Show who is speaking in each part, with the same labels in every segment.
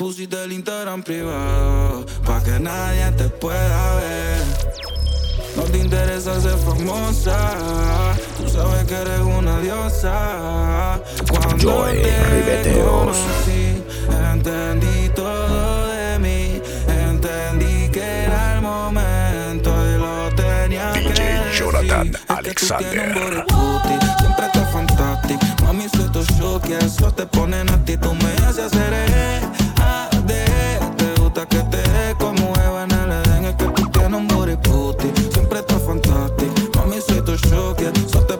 Speaker 1: Pusiste el Instagram privado pa' que nadie te pueda ver. No te interesa ser famosa, tú sabes que eres una diosa. Cuando
Speaker 2: Joy,
Speaker 1: te conocí, entendí todo de mí, entendí que era el momento y lo tenía
Speaker 2: DJ
Speaker 1: que decir.
Speaker 2: Jonathan
Speaker 1: es
Speaker 2: Alexander.
Speaker 1: Que tú siempre estás fantástico, mami soy tu show que eso te pone a ti, tú me haces hacer eh puta que te dé como Eva en el Edén. Es que tú tienes un booty puti, siempre estás fantástico. Mami, soy tu shock, yeah. so te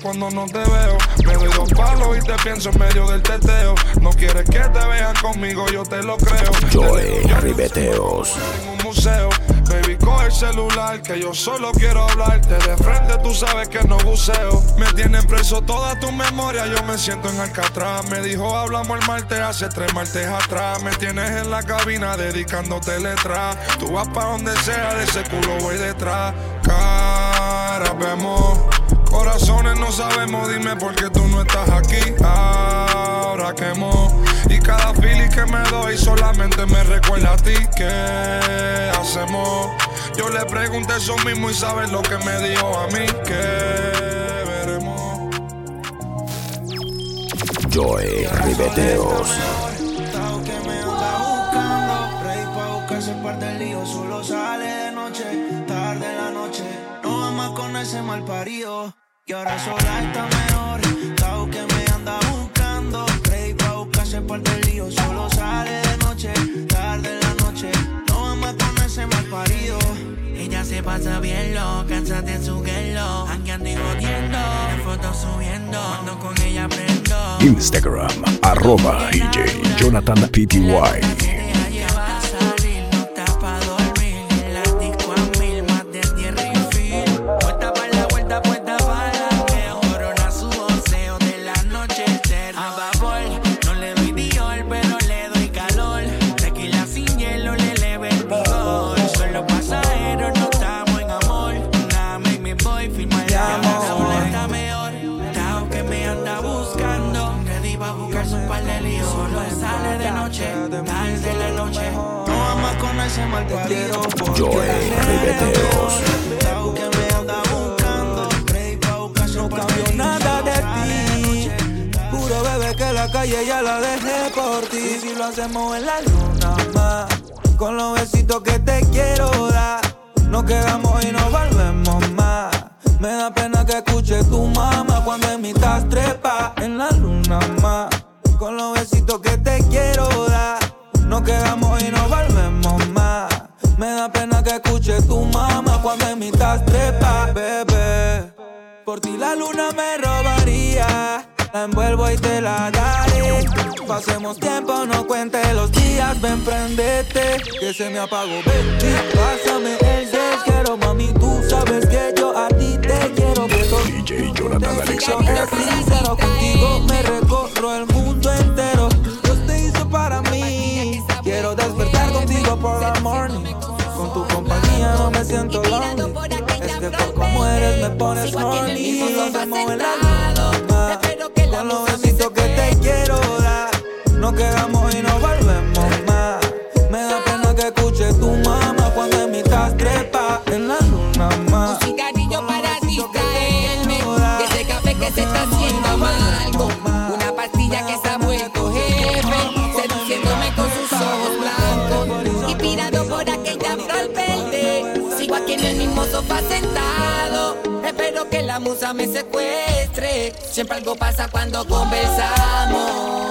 Speaker 3: cuando no
Speaker 1: te veo. Me
Speaker 4: doy dos palos y te pienso en medio del teteo. No quieres que te vean conmigo, yo te lo creo.
Speaker 2: Joy Ribeteos.
Speaker 4: En un museo. Baby, coge el celular que yo solo quiero hablarte De frente tú sabes que no buceo Me tienen preso toda tu memoria Yo me siento en Alcatraz Me dijo hablamos el martes hace tres martes atrás Me tienes en la cabina dedicándote letras Tú vas pa' donde sea de ese culo voy detrás Cara vemos Corazones no sabemos, dime por qué tú no estás aquí. Ahora quemo. Y cada feeling que me doy solamente me recuerda a ti. ¿Qué hacemos? Yo le pregunté eso mismo y sabes lo que me dijo a mí. ¿Qué veremos?
Speaker 5: Joy Ribeteos.
Speaker 2: Tao que me anda buscando, ready pa' buscarse parte del lío. Solo sale de noche, tarde en la noche. No más con ese mal parido. Y ahora sola está mejor. Tao que me anda buscando, ready pa' buscarse parte del lío. Solo sale de noche, tarde en la noche. No va más con ese mal parido.
Speaker 6: Ella se pasa bien loca, de su guelo. Anguiando y jodiendo, fotos subiendo. Cuando con ella prendo.
Speaker 5: Instagram, arroba DJ Jonathan PTY.
Speaker 2: Buscarse
Speaker 1: No cambio nada de ti. Juro, bebé, que la calle ya la dejé por ti. Si lo hacemos en la luna más, con los besitos que te quiero dar. Nos quedamos y no volvemos más. Me da pena que escuche tu mamá cuando en mitad trepa en la luna más. Con los besitos que te quiero dar. Nos quedamos y no volvemos. Me da pena que escuche tu mamá cuando en mitad trepa, bebé. Por ti la luna me robaría. La envuelvo y te la daré. Pasemos tiempo, no cuente los días. Ven, prendete, que se me apagó. Baby, pásame el desquiero, mami. Tú sabes que yo a ti te quiero. Que
Speaker 5: DJ Jonathan Alexander.
Speaker 1: sincero contigo, me recorro el mundo entero. Dios te hizo para mí. Quiero despertar contigo por la morning. No me siento lonely. Es que por como eres me pones horny. Y lo hacemos en la luna, con los besitos que te quiero dar. Nos quedamos y no volvemos más. Me da pena que escuche tu mamá cuando en mitad trepa en la luna
Speaker 6: la musa me secuestre. Siempre algo pasa cuando conversamos.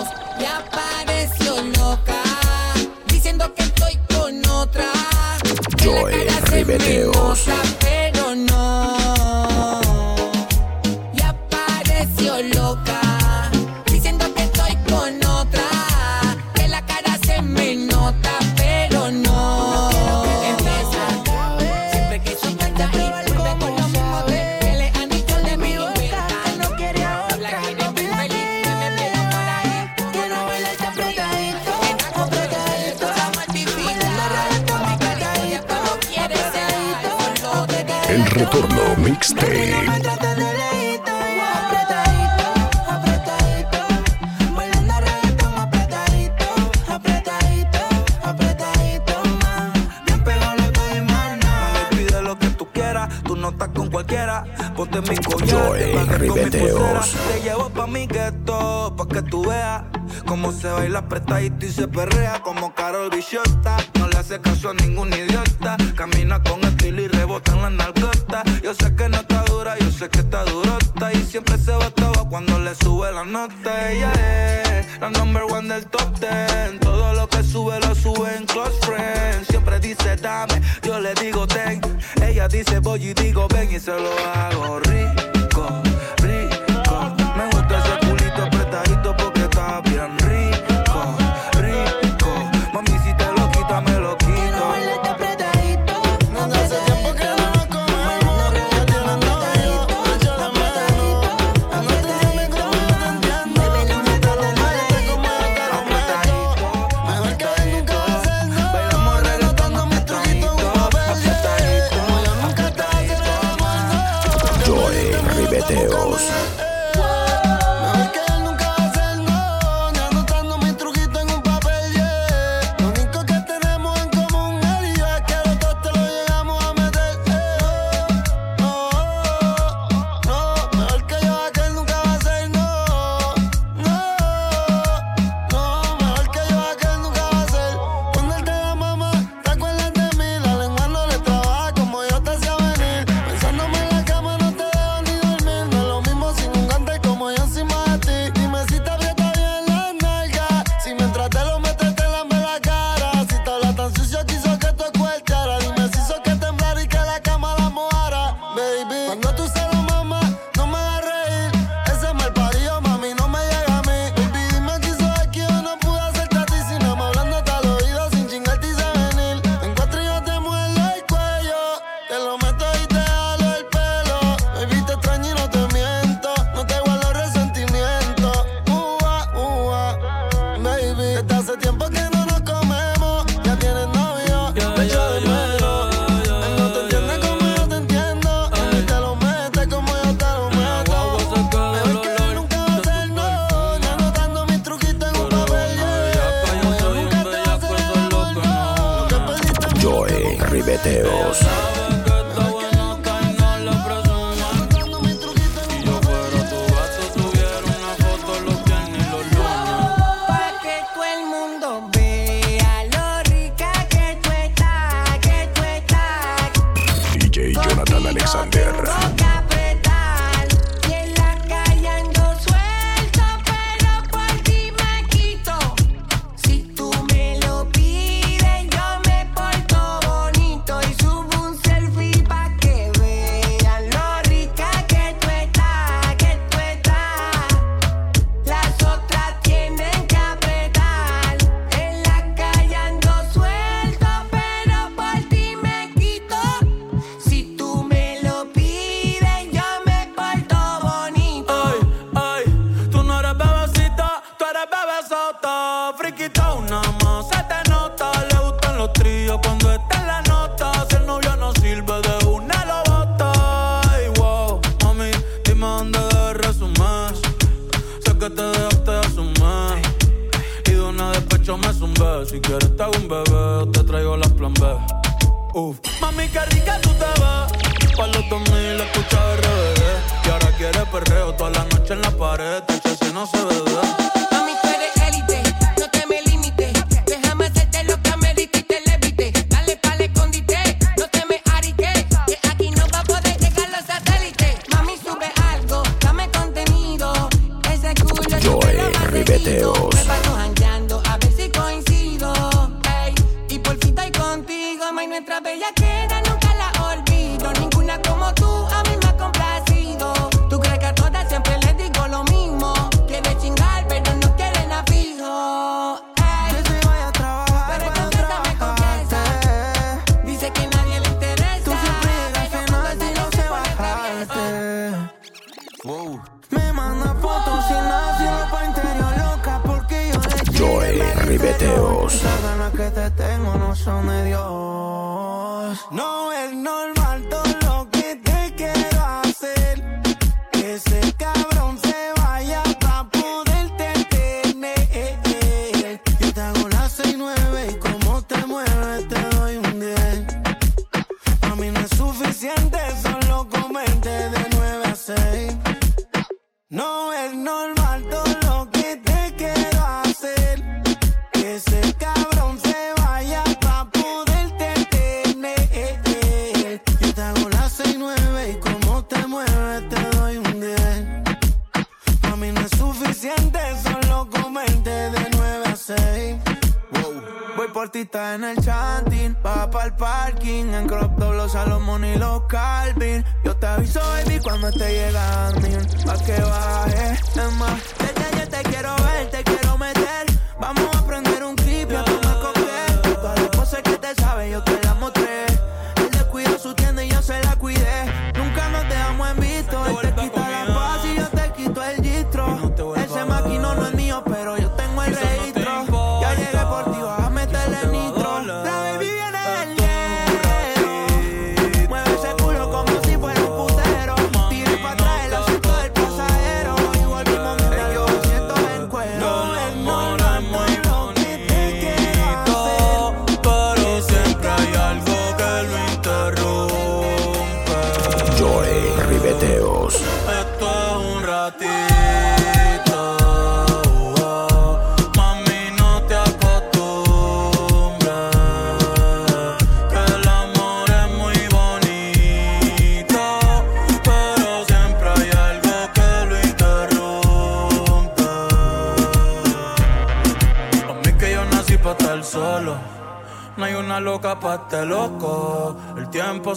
Speaker 1: Ella es la number one del top ten. Todo lo que sube lo sube en close friends. Siempre dice dame, yo le digo ten. Ella dice voy y digo ven y se lo hago rico.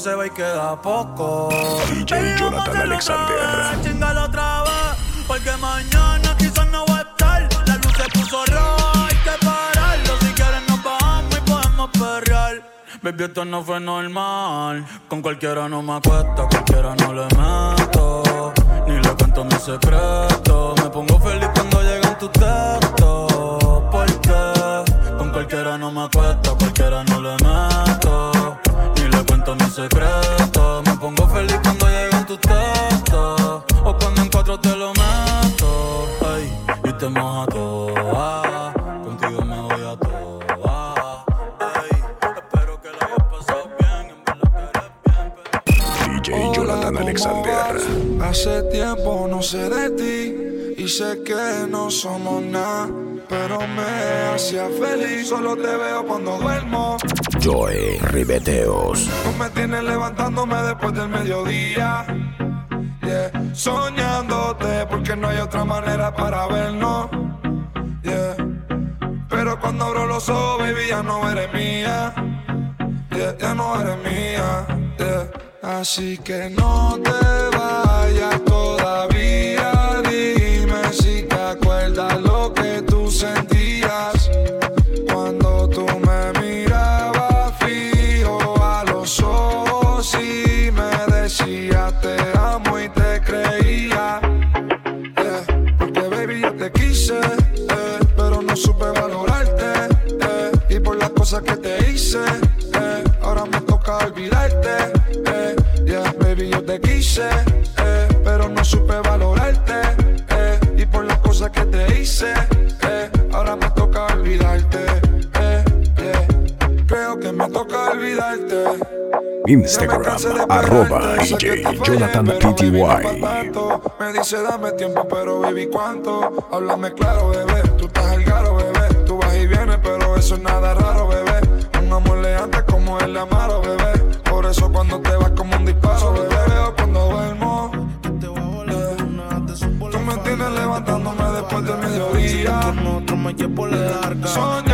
Speaker 7: Se va
Speaker 6: y queda
Speaker 8: poco.
Speaker 9: DJ Jonathan Alexander.
Speaker 8: Chingalo otra vez. Porque mañana quizás no va a estar. La luz se puso roja, hay que pararlo. Si quieres nos bajamos y podemos perrear. Baby, esto no fue normal. Con cualquiera no me acuesto, cualquiera no le meto. Ni le cuento mi secreto. Me pongo feliz cuando llegan tus textos. Porque con cualquiera no me acuesto, cualquiera no le meto. Ni cuento mi secreto. Me pongo feliz cuando llegan tus textos. O cuando en cuatro te lo meto. Ay, y te moja toda. Contigo me voy a toa. Ay, espero que la hayas pasado bien. En verdad que eres bien, pero-
Speaker 9: DJ Jonathan Alexander.
Speaker 4: Hace tiempo no sé de ti y sé que no somos nada, pero me hacía feliz. Solo te veo cuando duermo.
Speaker 9: Joey Ribeteos.
Speaker 4: Tú me tienes levantándome después del mediodía. Yeah. Soñándote porque no hay otra manera para vernos. Yeah. Pero cuando abro los ojos, baby, ya no eres mía. Yeah, ya no eres mía. Así que no te vayas todavía. Dime si te acuerdas lo que tú sentías.
Speaker 9: Instagram, arroba DJ Jonathan PTY.
Speaker 4: Me dice dame tiempo, pero baby, ¿cuánto? Háblame claro, bebé. Tú estás al garo, bebé. Tú vas y vienes, pero eso es nada raro, bebé. Un amor leante como el amaro, bebé. Por eso cuando te vas como un disparo, bebé. Veo cuando duermo. Tú me tienes levantándome después del mediodía.
Speaker 10: otro me llevo la larga.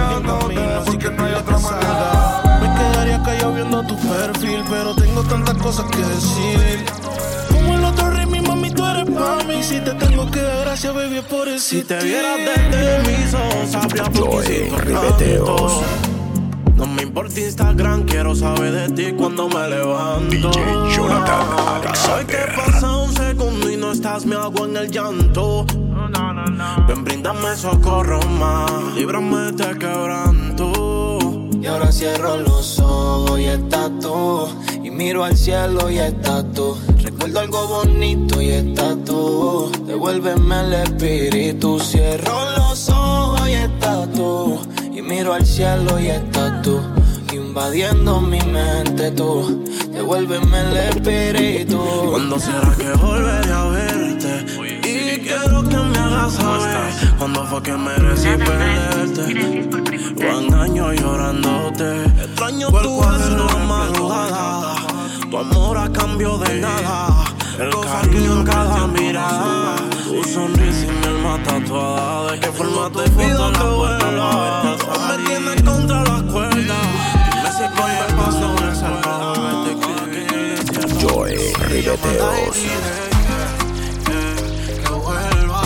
Speaker 10: Cosas que decir. Como el otro rey, mi mami, tú eres pa' mí. Si te tengo que dar gracias, baby, es por eso. Si te vieras desde mis ojos, sabría por qué. No me importa Instagram, quiero saber de ti cuando me levanto.
Speaker 9: DJ Jonathan
Speaker 10: Hoy que pasa un segundo y no estás, me hago en el llanto. Ven, bríndame socorro más, líbrame de quebranto.
Speaker 5: Y ahora cierro los ojos y estás tú. Y miro al cielo y estás tú. Recuerdo algo bonito y estás tú. Devuélveme el espíritu. Cierro los ojos y estás tú. Y miro al cielo y estás tú. Invadiendo mi mente tú. Devuélveme el espíritu.
Speaker 10: ¿Cuándo será que volveré a verte? Y quiero que me hagas saber cuándo fue que merecí perderte. Van años llorándote. Extraño tu beso la madrugada. Tu amor a cambio de nada. El cariño en cada mirada. Tu sonrisa y mi alma tatuada. ¿De qué forma te pido que vuelva? Me tienes contra las cuerdas. Dime si paso en el escribí
Speaker 9: Joey Ribeteos.
Speaker 10: que vuelva.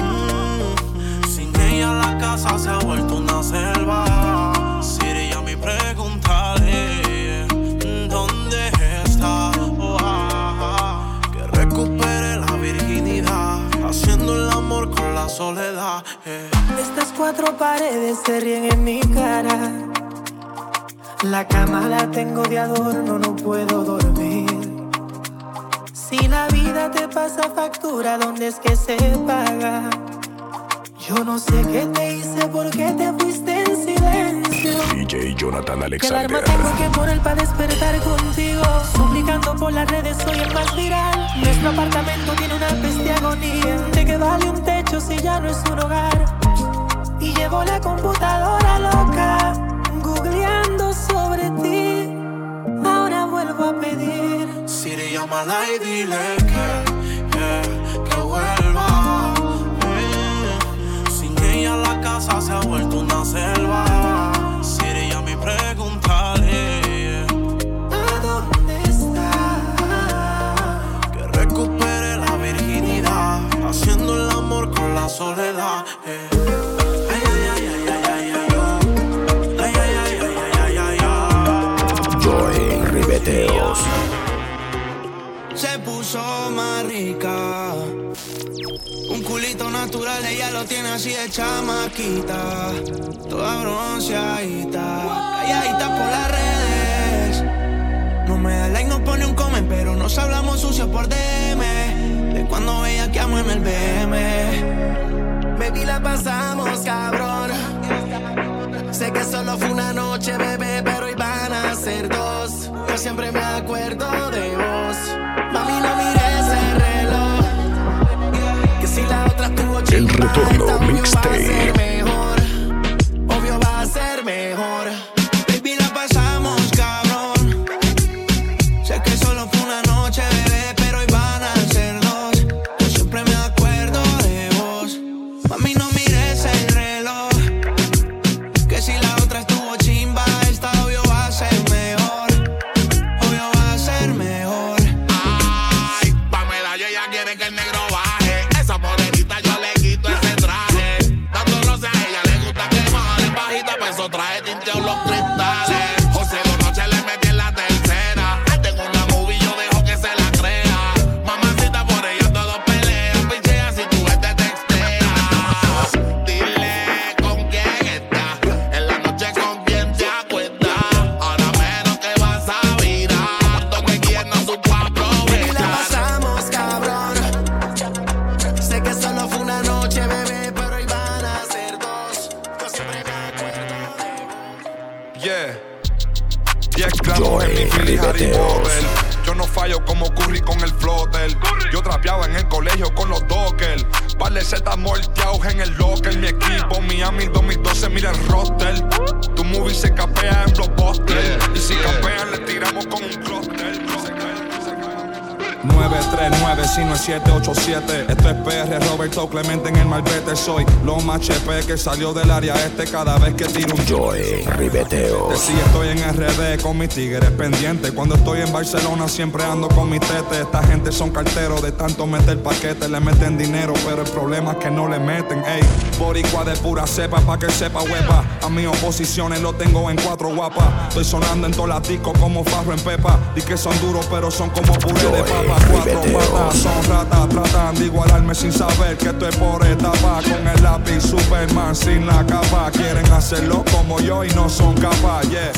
Speaker 10: Mm, Sin ella la casa se ha vuelto una
Speaker 11: Cuatro paredes se ríen en mi cara. La cama la tengo de adorno, no puedo dormir. Si la vida te pasa factura, ¿dónde es que se paga? Yo no sé qué te hice, por qué te fuiste en silencio.
Speaker 9: DJ Jonathan
Speaker 11: ¿Qué alarma
Speaker 9: Alexander.
Speaker 11: tengo que poner para despertar contigo? Suplicando por las redes, soy el más viral. Nuestro apartamento tiene una peste agonía. ¿De qué vale un techo si ya no es un hogar? Llevo la computadora loca, googleando sobre ti. Ahora vuelvo a pedir.
Speaker 10: Siri, llámala y dile que, yeah, que vuelva. Yeah. Sin ella la casa se ha vuelto una selva.
Speaker 2: Siri,
Speaker 12: ya me
Speaker 2: preguntaré. haciendo el amor con la soledad. Ella lo tiene así de chamaquita. Toda bronceadita, calladita por las redes. No me da like, no pone un comen, pero nos hablamos sucio por DM. De cuando veía que amo en el BM. Baby, la pasamos, cabrón. Sé que solo fue una noche, bebé, pero van a ser dos. Yo siempre me acuerdo de vos. El
Speaker 12: retorno mixtape. Joey.
Speaker 4: Yo no fallo como Curry con el flotter. Yo trapeaba en el colegio con los Dockers. Par de zetas molteados en el locker. Mi equipo Miami 2012, mira el roster. Tu movie se capea en blockbuster. y si capean, le tiramos con un clúster.
Speaker 13: 939, si no es 787. Esto es PR, Roberto Clemente en el Malvete. Soy lo más chepe que salió del área este cada vez que tiro un
Speaker 12: Joey Ribeteos.
Speaker 13: Si estoy en RD con mis tigres pendientes. Cuando estoy en Barcelona siempre ando con mis tetes. Esta gente son carteros de tanto meter paquete. Le meten dinero, pero el problema es que no le meten. Ey, boricua de pura cepa pa' que sepa huepa. A mis oposiciones lo tengo en cuatro guapas. Estoy sonando en tolatico como farro en pepa. Y que son duros, pero son como puré de papa. Cuatro
Speaker 12: Ribeteos.
Speaker 13: patas son ratas. Tratan de igualarme sin saber que estoy por etapa. Con el lápiz Superman sin la capa. Quieren hacerlo como yo y no son capaces. Yeah.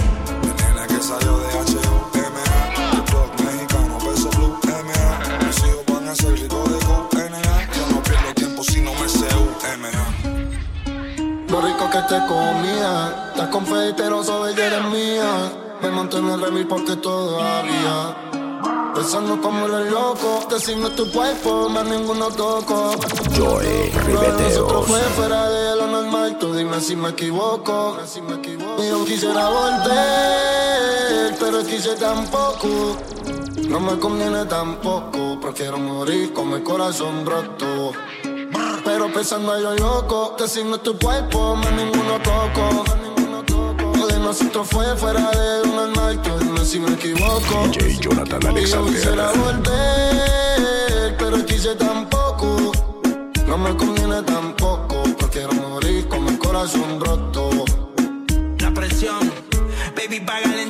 Speaker 4: Nena que salió de H.U.M.A. El rock mexicano, peso blue, M.A. Mis hijos van a ser ricos de Q.N.A. Yo no pierdo tiempo si no me sé U.M.A.
Speaker 7: Lo rico que te comía. Estás con fe, pero sabes que eres mía. Me mantengo en remil porque todavía. Pensando como el loco. Que si no es tu cuerpo, más ninguno toco. Nosotros
Speaker 12: Ribeteos.
Speaker 7: fue fuera de lo normal. Tú dime si me equivoco. Y yo quisiera volver, pero quise tampoco. No me conviene tampoco. Prefiero morir con el corazón roto. Pero pensando yo loco, que si no es tu cuerpo, más ninguno toco. Nosotros fue fuera de normal. Tú dime si me equivoco.
Speaker 12: DJ Jonathan
Speaker 7: Y yo quisiera
Speaker 12: Alexander.
Speaker 7: volver, pero quise tampoco. No me conviene tampoco, porque quiero morir con el corazón roto.
Speaker 2: La presión, baby, paga el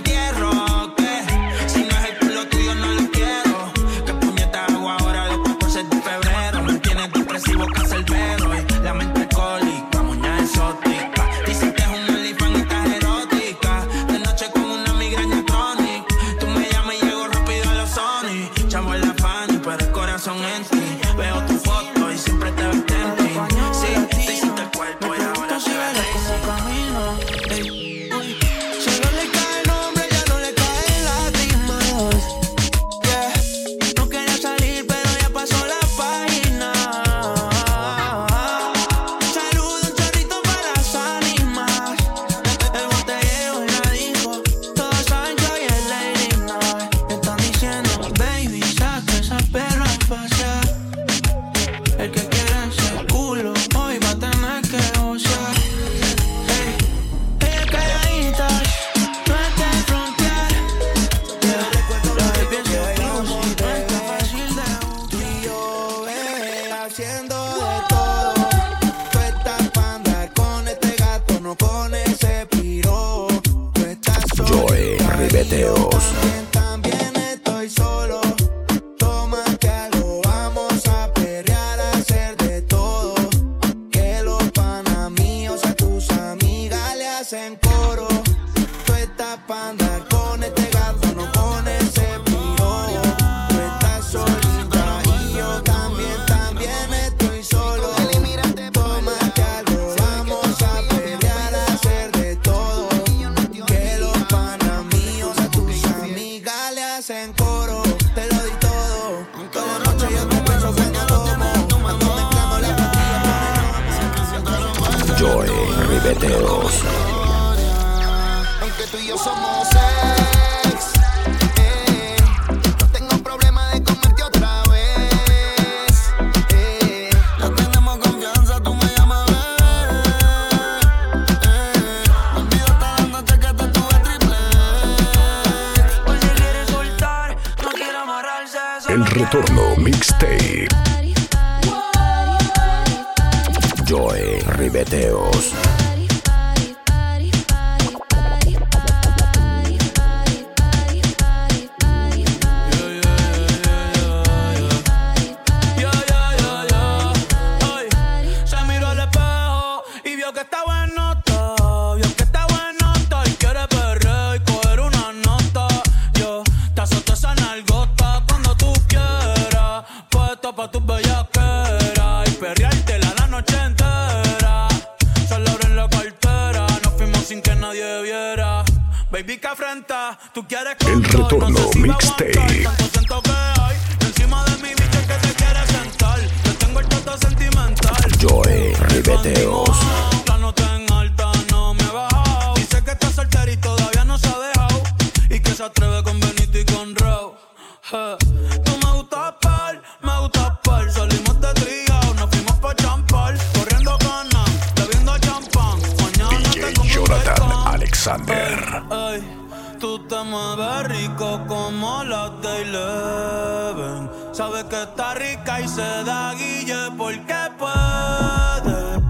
Speaker 2: te
Speaker 14: mueves rico como la de Eleven. Sabes que está rica y se da guille porque puede.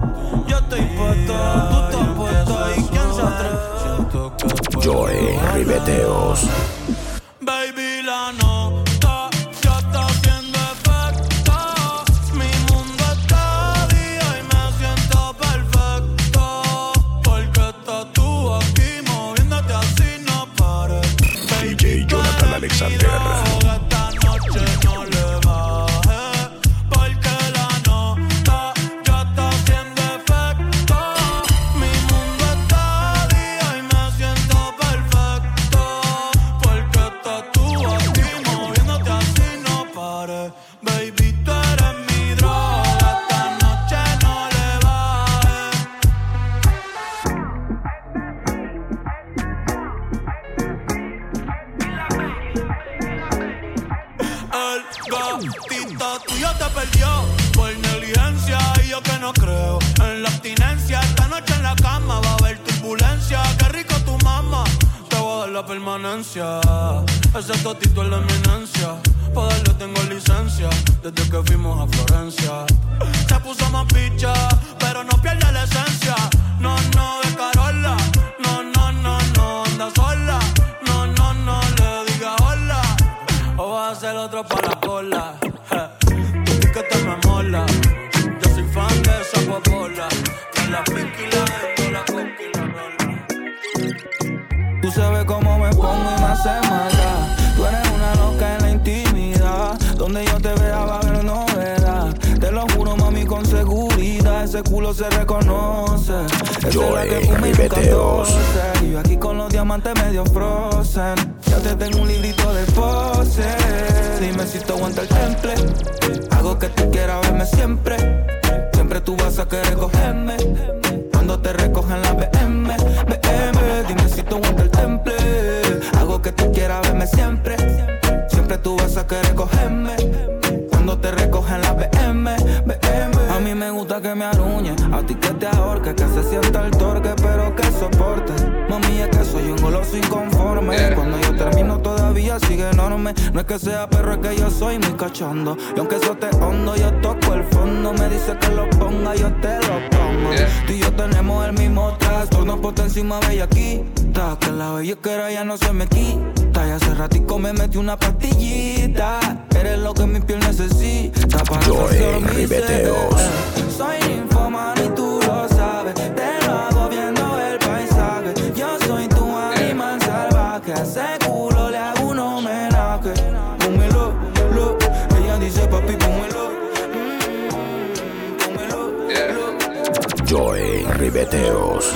Speaker 14: Yo estoy puesto, tú estás puesto y quién se atreve.
Speaker 8: Joy Ribeteos.
Speaker 14: Permanencia. Ese totito es la eminencia. Para darle tengo licencia desde que fuimos a Florencia. Se puso más picha, pero no pierde la esencia. No, no, de Carola. No, no, no, no, anda sola. No, no, no, le diga hola. O vas a hacer otro para la cola. Je, Tu piquete me mola. Yo soy fan de esa popola. Con la pinky, la la y la rola.
Speaker 1: Tú sabes cómo hace maldad. Tú eres una loca en la intimidad. Donde yo te vea va a haber novedad. Te lo juro, mami, con seguridad. Ese culo se reconoce.
Speaker 8: Joy
Speaker 1: nunca
Speaker 8: Ribeteos.
Speaker 1: Y yo aquí con los diamantes medio frozen. Ya te tengo un librito de pose. Dime si te aguanta el temple. Hago que tú quieras verme siempre. Siempre tú vas a querer cogerme. Cuando te recogen la BM, BM. Dime si te aguanta el temple. Hago que tú quieras verme siempre. Siempre tú vas a querer cogerme. Cuando te recogen la BM, BM. A mí me gusta que me aruñe. A ti que te ahorque, que se sienta el torque, pero que soporte. Mami, es que soy un goloso inconforme. Y Cuando yo termino todavía sigue enorme. No es que sea perro, es que yo soy muy cachondo. Y aunque eso te hondo, yo
Speaker 8: trastorno por encima bellaquita. Que la era ya no se me quita. Y hace ratico me metí una pastillita. Eres lo que mi piel necesita para
Speaker 5: Joey Ribeteos.
Speaker 8: Soy infomano y tú lo sabes. Te lo hago viendo el paisaje. Yo soy tu animal salvaje. Hace culo le hago un homenaje. Pónmelo, lo. Ella dice papi, pónmelo.
Speaker 5: Joey Ribeteos.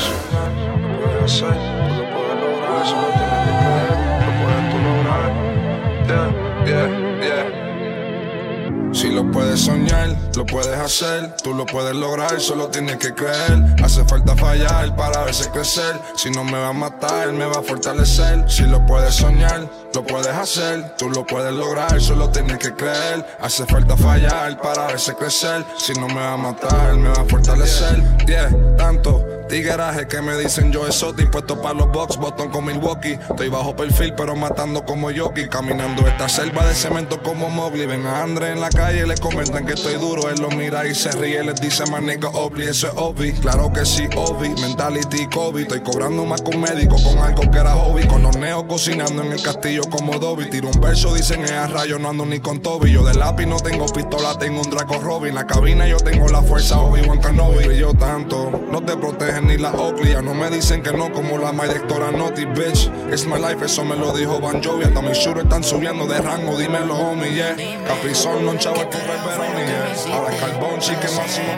Speaker 13: Si lo puedes soñar, lo puedes hacer, tú lo puedes lograr, solo tienes que creer. Hace falta fallar para verse crecer. Si no me va a matar, me va a fortalecer. Si lo puedes soñar, lo puedes hacer, tú lo puedes lograr, solo tienes que creer. Hace falta fallar para verse crecer. Si no me va a matar, me va a fortalecer. Yeah, tanto. Tigueraje que me dicen yo exotic, impuesto para los box, botón con Milwaukee. Estoy bajo perfil, pero matando como Yoki. Caminando esta selva de cemento como Mowgli. Ven a Andre en la calle, le comentan que estoy duro. Él lo mira y se ríe, les dice más nigga Obli, eso es Obi. Claro que sí, Obi, mentality Kobe. Estoy cobrando más un médico con algo que era hobby. Con los neos cocinando en el castillo como Dobby. Tiro un verso, dicen es a rayo, no ando ni con Toby. Yo de lápiz no tengo pistola, tengo un Draco Robin. En la cabina yo tengo la fuerza Obi-Wan Kenobi. Y yo tanto, no te ni la Oakley. Ya no me dicen que no, como la directora Naughty, bitch. It's my life, eso me lo dijo Van Jovi. Hasta mis shooters están subiendo de rango, dímelo, homie, yeah. Caprizón, non chavo, el pepperoni, yeah. Ahora carbón, sí que máximo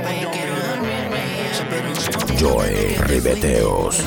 Speaker 5: Joey Ribeteos.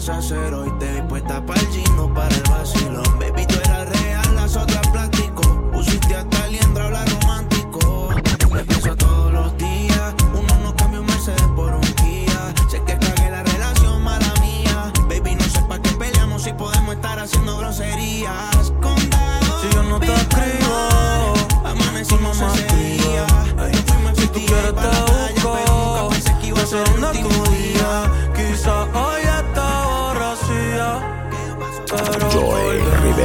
Speaker 2: Perdida, ¿qué vas a hacer hoy? Te vi puesta para el gino, para el vacilón. Baby, tú eras real, las otras plástico. Pusiste hasta liendra, hablar romántico. Me pienso todos los días. Uno no cambia un Mercedes por un Kia. Sé que cagué la relación, mala mía. Baby, no sé para qué peleamos si podemos estar haciendo groserías.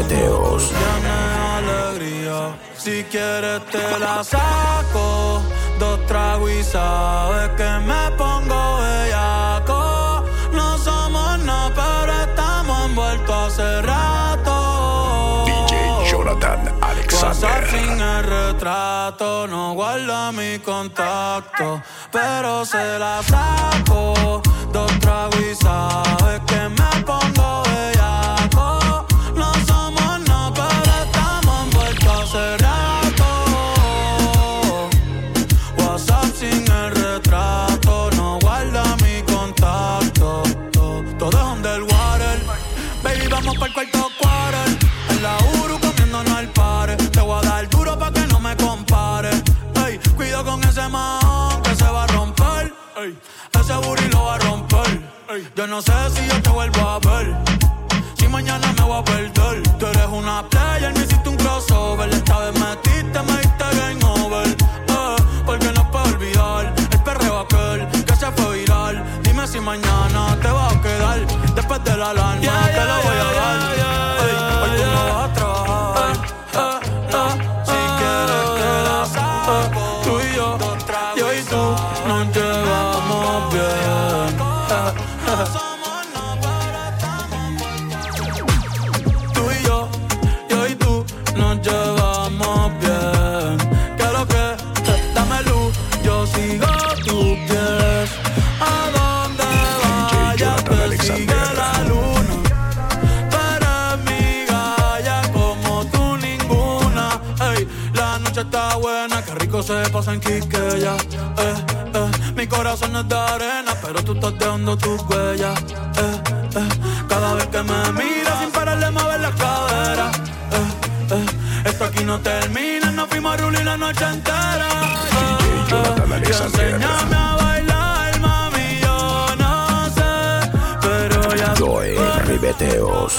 Speaker 8: Tiene alegría. Si quieres te la saco. Dos tragos y sabes que me pongo bellaco. No somos nada, pero estamos envueltos hace rato.
Speaker 5: DJ Jonathan
Speaker 8: WhatsApp
Speaker 5: Alexander.
Speaker 8: sin el retrato, no guarda mi contacto, pero se la saco. Dos tragos y sabes que me pongo bellaco. Ey, ese booty lo va a romper. Ey, yo no sé si yo te vuelvo a ver. Si mañana me voy a perder. Tú eres una se pasa en Quiqueya. Eh, eh, mi corazón es de arena, pero tú estás dejando tus huellas. Eh, eh, cada vez que me miras sin parar de mover la cadera. Eh, eh, esto aquí no termina, nos fuimos a rulir la noche entera. Eh, eh, y enséñame a bailar, mami, yo no sé, pero ya
Speaker 5: Joey Ribeteos.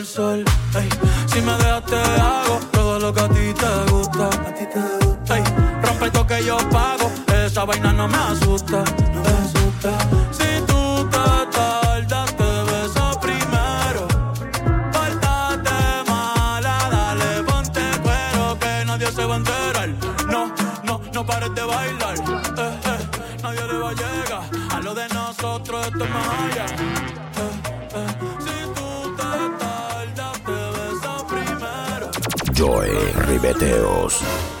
Speaker 8: Si me dejas te hago todo lo que a ti te gusta. A ti te gusta. Rompe esto que yo pago, esa vaina no me asusta. No asusta. Si tú te tardas te beso primero. Pártate mala, dale ponte cuero que nadie se va a enterar. No, no, no pares de bailar. Eh, eh, nadie le va a llegar a lo de nosotros esto es más allá.
Speaker 2: Joy Ribeteos.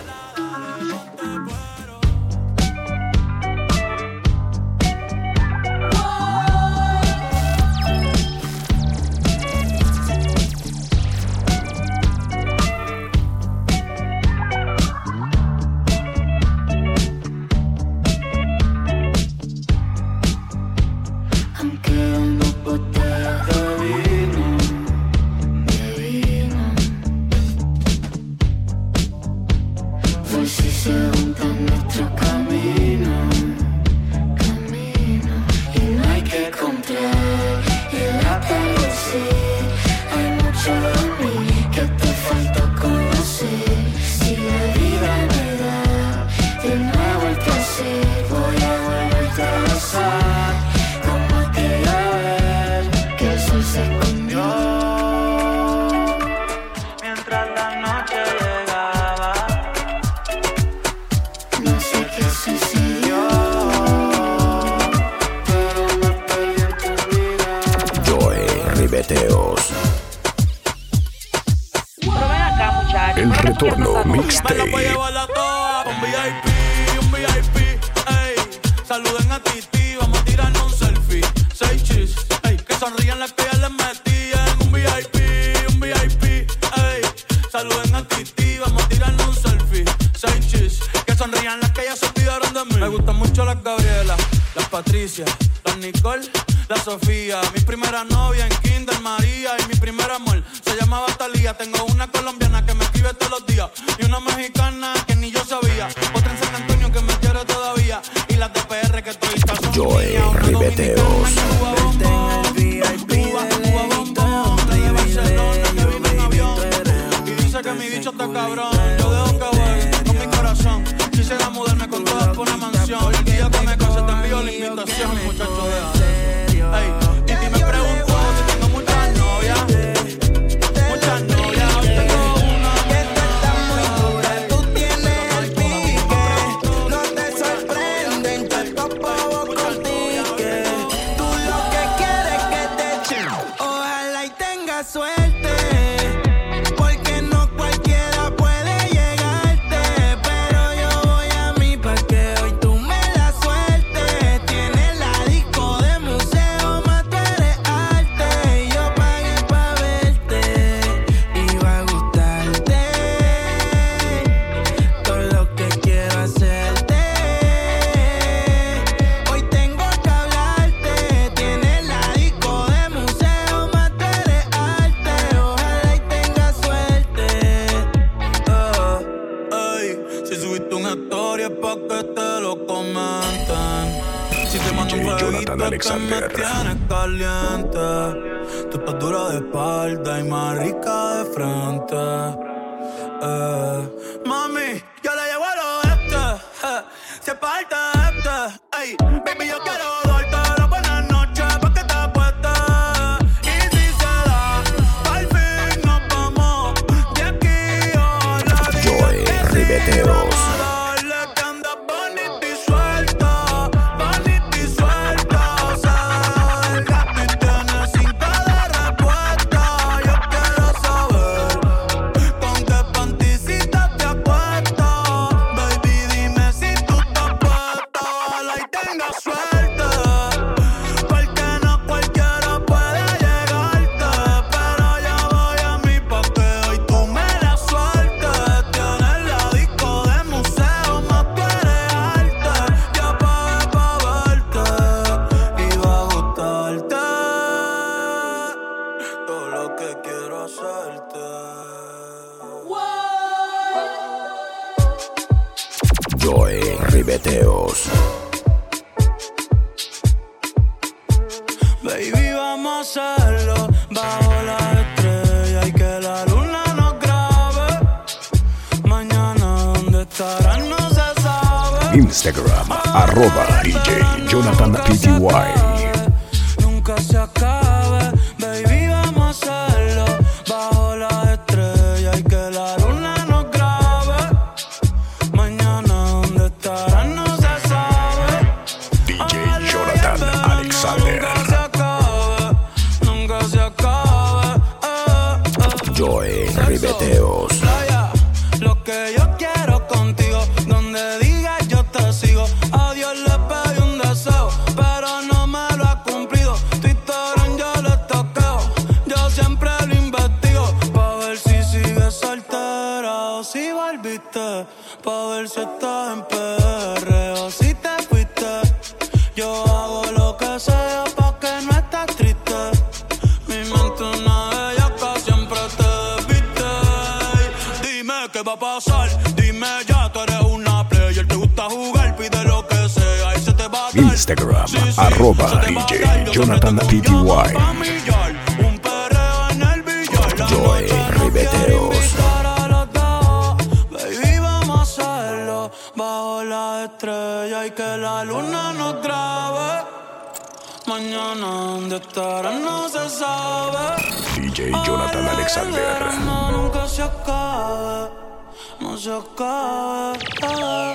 Speaker 8: Nocturno
Speaker 2: Mixtape.
Speaker 8: Con VIP, un VIP, ey. Saluden a Titi, vamos a tirarnos un selfie. Seis chis, ey. Que sonrían las que ya les metían. Un VIP, un VIP, ey. Saluden a Titi, vamos a tirarnos un selfie. Seis chis, que sonrían las que ya se olvidaron de mí. Me gustan mucho las Gabriela, las Patricia, las Nicole, las Sofía. Mi primera novia en Kinder María y mi primer amor se llamaba Talía. Tengo una colombiana y una mexicana
Speaker 9: Instagram,
Speaker 8: sí, sí,
Speaker 9: arroba DJ Jonathan Pty.
Speaker 8: Joy
Speaker 9: Ribeteos.
Speaker 8: Baby, vamos a hacerlo bajo la estrella y que la luna nos trabe. Mañana donde estará no se sabe.
Speaker 9: DJ Jonathan Alexander.
Speaker 8: Nunca se acabe, no se acabe.